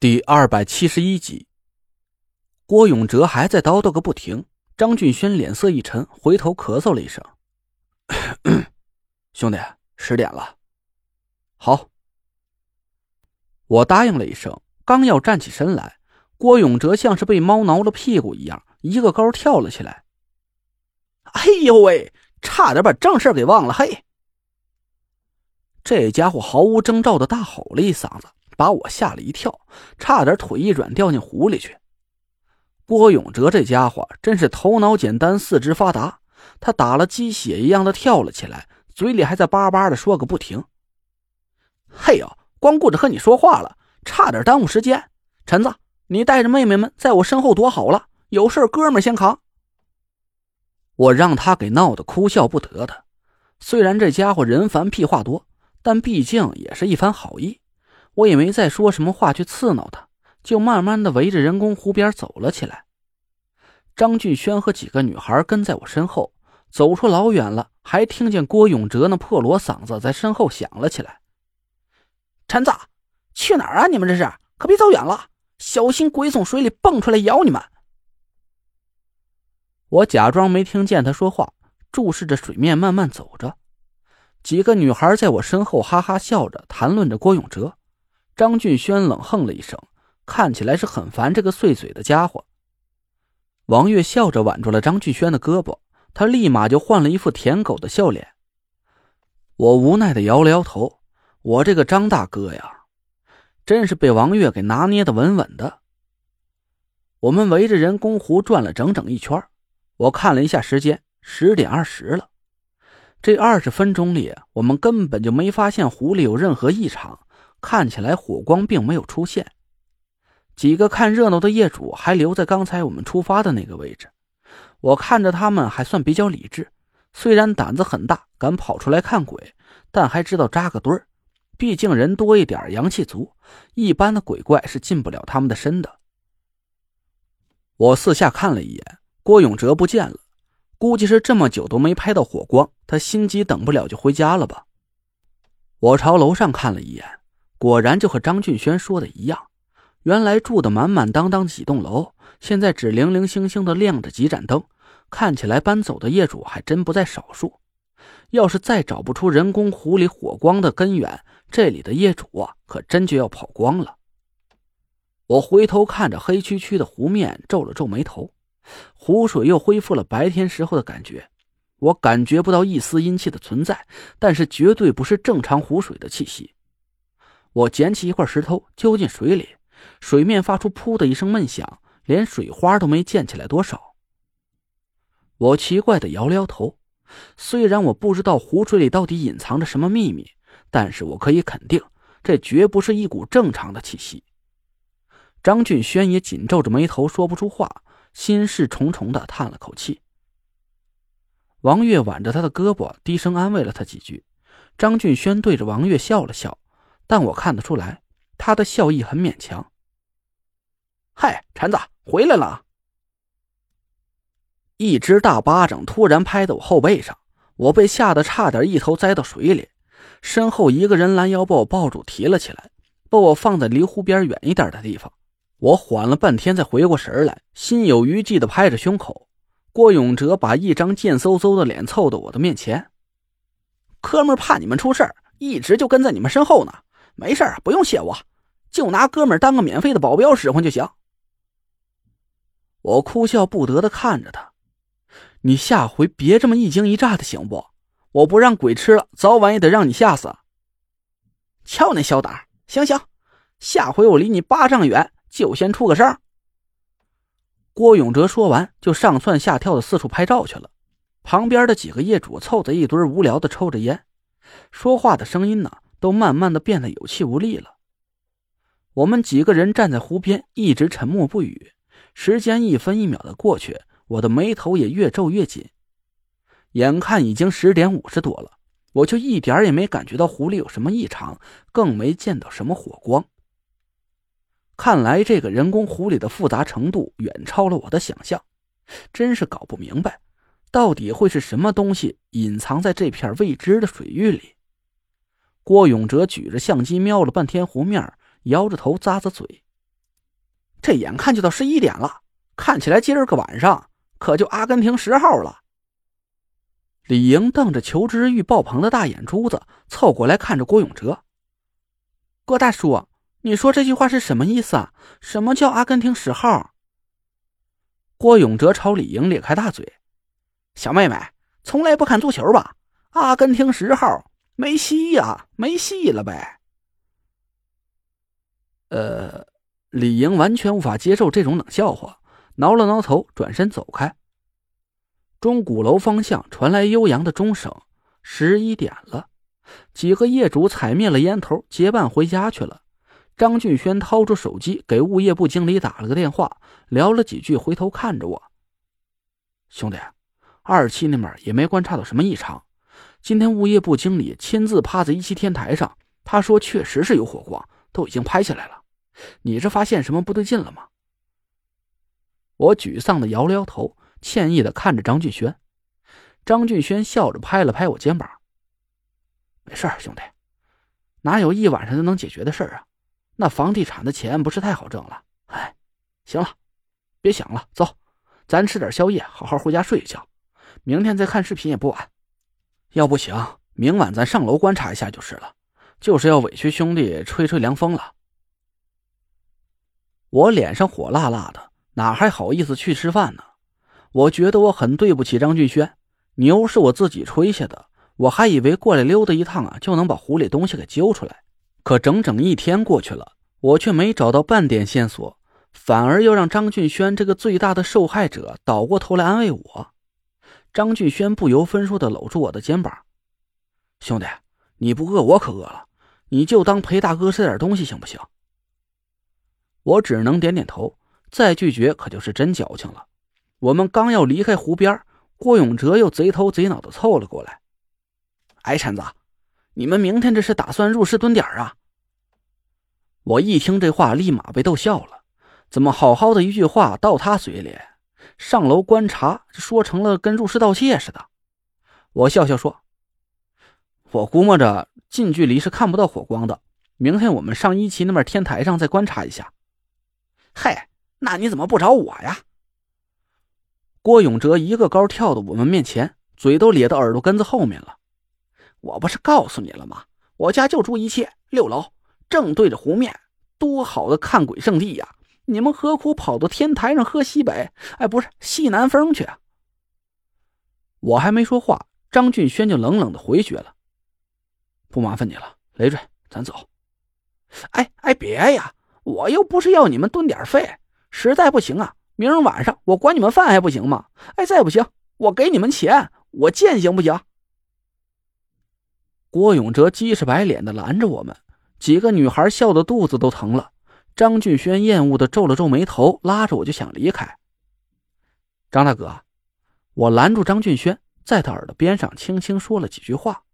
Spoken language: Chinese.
第二百七十一集，郭永哲还在叨叨个不停。张俊轩脸色一沉，回头咳嗽了一声：“ 兄弟，十点了。”好，我答应了一声，刚要站起身来，郭永哲像是被猫挠了屁股一样，一个高跳了起来。哎呦喂，差点把正事给忘了！嘿，这家伙毫无征兆的大吼了一嗓子。把我吓了一跳，差点腿一软掉进湖里去。郭永哲这家伙真是头脑简单，四肢发达。他打了鸡血一样的跳了起来，嘴里还在叭叭的说个不停。嘿呦，光顾着和你说话了，差点耽误时间。陈子，你带着妹妹们在我身后躲好了，有事哥们先扛。我让他给闹得哭笑不得的。虽然这家伙人烦屁话多，但毕竟也是一番好意。我也没再说什么话去刺挠他，就慢慢的围着人工湖边走了起来。张俊轩和几个女孩跟在我身后，走出老远了，还听见郭永哲那破锣嗓子在身后响了起来：“陈子，去哪儿啊？你们这是？可别走远了，小心鬼从水里蹦出来咬你们！”我假装没听见他说话，注视着水面慢慢走着。几个女孩在我身后哈哈笑着谈论着郭永哲。张俊轩冷哼了一声，看起来是很烦这个碎嘴的家伙。王月笑着挽住了张俊轩的胳膊，他立马就换了一副舔狗的笑脸。我无奈的摇了摇头，我这个张大哥呀，真是被王月给拿捏的稳稳的。我们围着人工湖转了整整一圈，我看了一下时间，十点二十了。这二十分钟里，我们根本就没发现湖里有任何异常。看起来火光并没有出现，几个看热闹的业主还留在刚才我们出发的那个位置。我看着他们还算比较理智，虽然胆子很大，敢跑出来看鬼，但还知道扎个堆儿。毕竟人多一点，阳气足，一般的鬼怪是进不了他们的身的。我四下看了一眼，郭永哲不见了，估计是这么久都没拍到火光，他心急等不了就回家了吧。我朝楼上看了一眼。果然就和张俊轩说的一样，原来住的满满当当几栋楼，现在只零零星星的亮着几盏灯，看起来搬走的业主还真不在少数。要是再找不出人工湖里火光的根源，这里的业主啊，可真就要跑光了。我回头看着黑黢黢的湖面，皱了皱眉头，湖水又恢复了白天时候的感觉，我感觉不到一丝阴气的存在，但是绝对不是正常湖水的气息。我捡起一块石头，丢进水里，水面发出“噗”的一声闷响，连水花都没溅起来多少。我奇怪的摇了摇头，虽然我不知道湖水里到底隐藏着什么秘密，但是我可以肯定，这绝不是一股正常的气息。张俊轩也紧皱着眉头，说不出话，心事重重的叹了口气。王月挽着他的胳膊，低声安慰了他几句。张俊轩对着王月笑了笑。但我看得出来，他的笑意很勉强。嗨，陈子回来了！一只大巴掌突然拍在我后背上，我被吓得差点一头栽到水里。身后一个人拦腰把我抱住，提了起来，把我放在离湖边远一点的地方。我缓了半天才回过神来，心有余悸的拍着胸口。郭永哲把一张贱嗖嗖的脸凑到我的面前：“哥们怕你们出事一直就跟在你们身后呢。”没事不用谢我，就拿哥们当个免费的保镖使唤就行。我哭笑不得的看着他，你下回别这么一惊一乍的行不？我不让鬼吃了，早晚也得让你吓死。瞧那小胆，行行，下回我离你八丈远就先出个声。郭永哲说完，就上蹿下跳的四处拍照去了。旁边的几个业主凑在一堆，无聊的抽着烟，说话的声音呢。都慢慢的变得有气无力了。我们几个人站在湖边，一直沉默不语。时间一分一秒的过去，我的眉头也越皱越紧。眼看已经十点五十多了，我就一点也没感觉到湖里有什么异常，更没见到什么火光。看来这个人工湖里的复杂程度远超了我的想象，真是搞不明白，到底会是什么东西隐藏在这片未知的水域里。郭永哲举着相机瞄了半天湖面，摇着头咂咂嘴。这眼看就到十一点了，看起来今儿个晚上可就阿根廷十号了。李莹瞪着求知欲爆棚的大眼珠子，凑过来看着郭永哲。郭大叔，你说这句话是什么意思啊？什么叫阿根廷十号？郭永哲朝李莹咧开大嘴：“小妹妹，从来不看足球吧？阿根廷十号没戏呀，没戏了呗。”呃，李莹完全无法接受这种冷笑话，挠了挠头，转身走开。钟鼓楼方向传来悠扬的钟声，十一点了。几个业主踩灭了烟头，结伴回家去了。张俊轩掏出手机给物业部经理打了个电话，聊了几句，回头看着我：“兄弟，二期那边也没观察到什么异常。今天物业部经理亲自趴在一期天台上，他说确实是有火光，都已经拍下来了。你是发现什么不对劲了吗？”我沮丧的摇了摇头。歉意的看着张俊轩，张俊轩笑着拍了拍我肩膀：“没事兄弟，哪有一晚上就能解决的事啊？那房地产的钱不是太好挣了。哎，行了，别想了，走，咱吃点宵夜，好好回家睡一觉，明天再看视频也不晚。要不行，明晚咱上楼观察一下就是了，就是要委屈兄弟吹吹凉风了。”我脸上火辣辣的，哪还好意思去吃饭呢？我觉得我很对不起张俊轩，牛是我自己吹下的，我还以为过来溜达一趟啊，就能把湖里东西给揪出来。可整整一天过去了，我却没找到半点线索，反而要让张俊轩这个最大的受害者倒过头来安慰我。张俊轩不由分说的搂住我的肩膀：“兄弟，你不饿我可饿了，你就当陪大哥吃点东西行不行？”我只能点点头，再拒绝可就是真矫情了。我们刚要离开湖边，郭永哲又贼头贼脑的凑了过来。哎，陈子，你们明天这是打算入室蹲点啊？我一听这话，立马被逗笑了。怎么好好的一句话，到他嘴里，上楼观察，说成了跟入室盗窃似的？我笑笑说：“我估摸着近距离是看不到火光的。明天我们上一期那边天台上再观察一下。”嘿，那你怎么不找我呀？郭永哲一个高跳到我们面前，嘴都咧到耳朵根子后面了。我不是告诉你了吗？我家就住一期六楼，正对着湖面，多好的看鬼圣地呀！你们何苦跑到天台上喝西北？哎，不是西南风去啊？我还没说话，张俊轩就冷冷的回绝了：“不麻烦你了，累赘，咱走。”哎哎，别呀！我又不是要你们蹲点费，实在不行啊。明儿晚上我管你们饭还不行吗？哎，再不行我给你们钱，我见行不行？郭永哲鸡翅白脸的拦着我们，几个女孩笑得肚子都疼了。张俊轩厌恶的皱了皱眉头，拉着我就想离开。张大哥，我拦住张俊轩，在他耳朵边上轻轻说了几句话。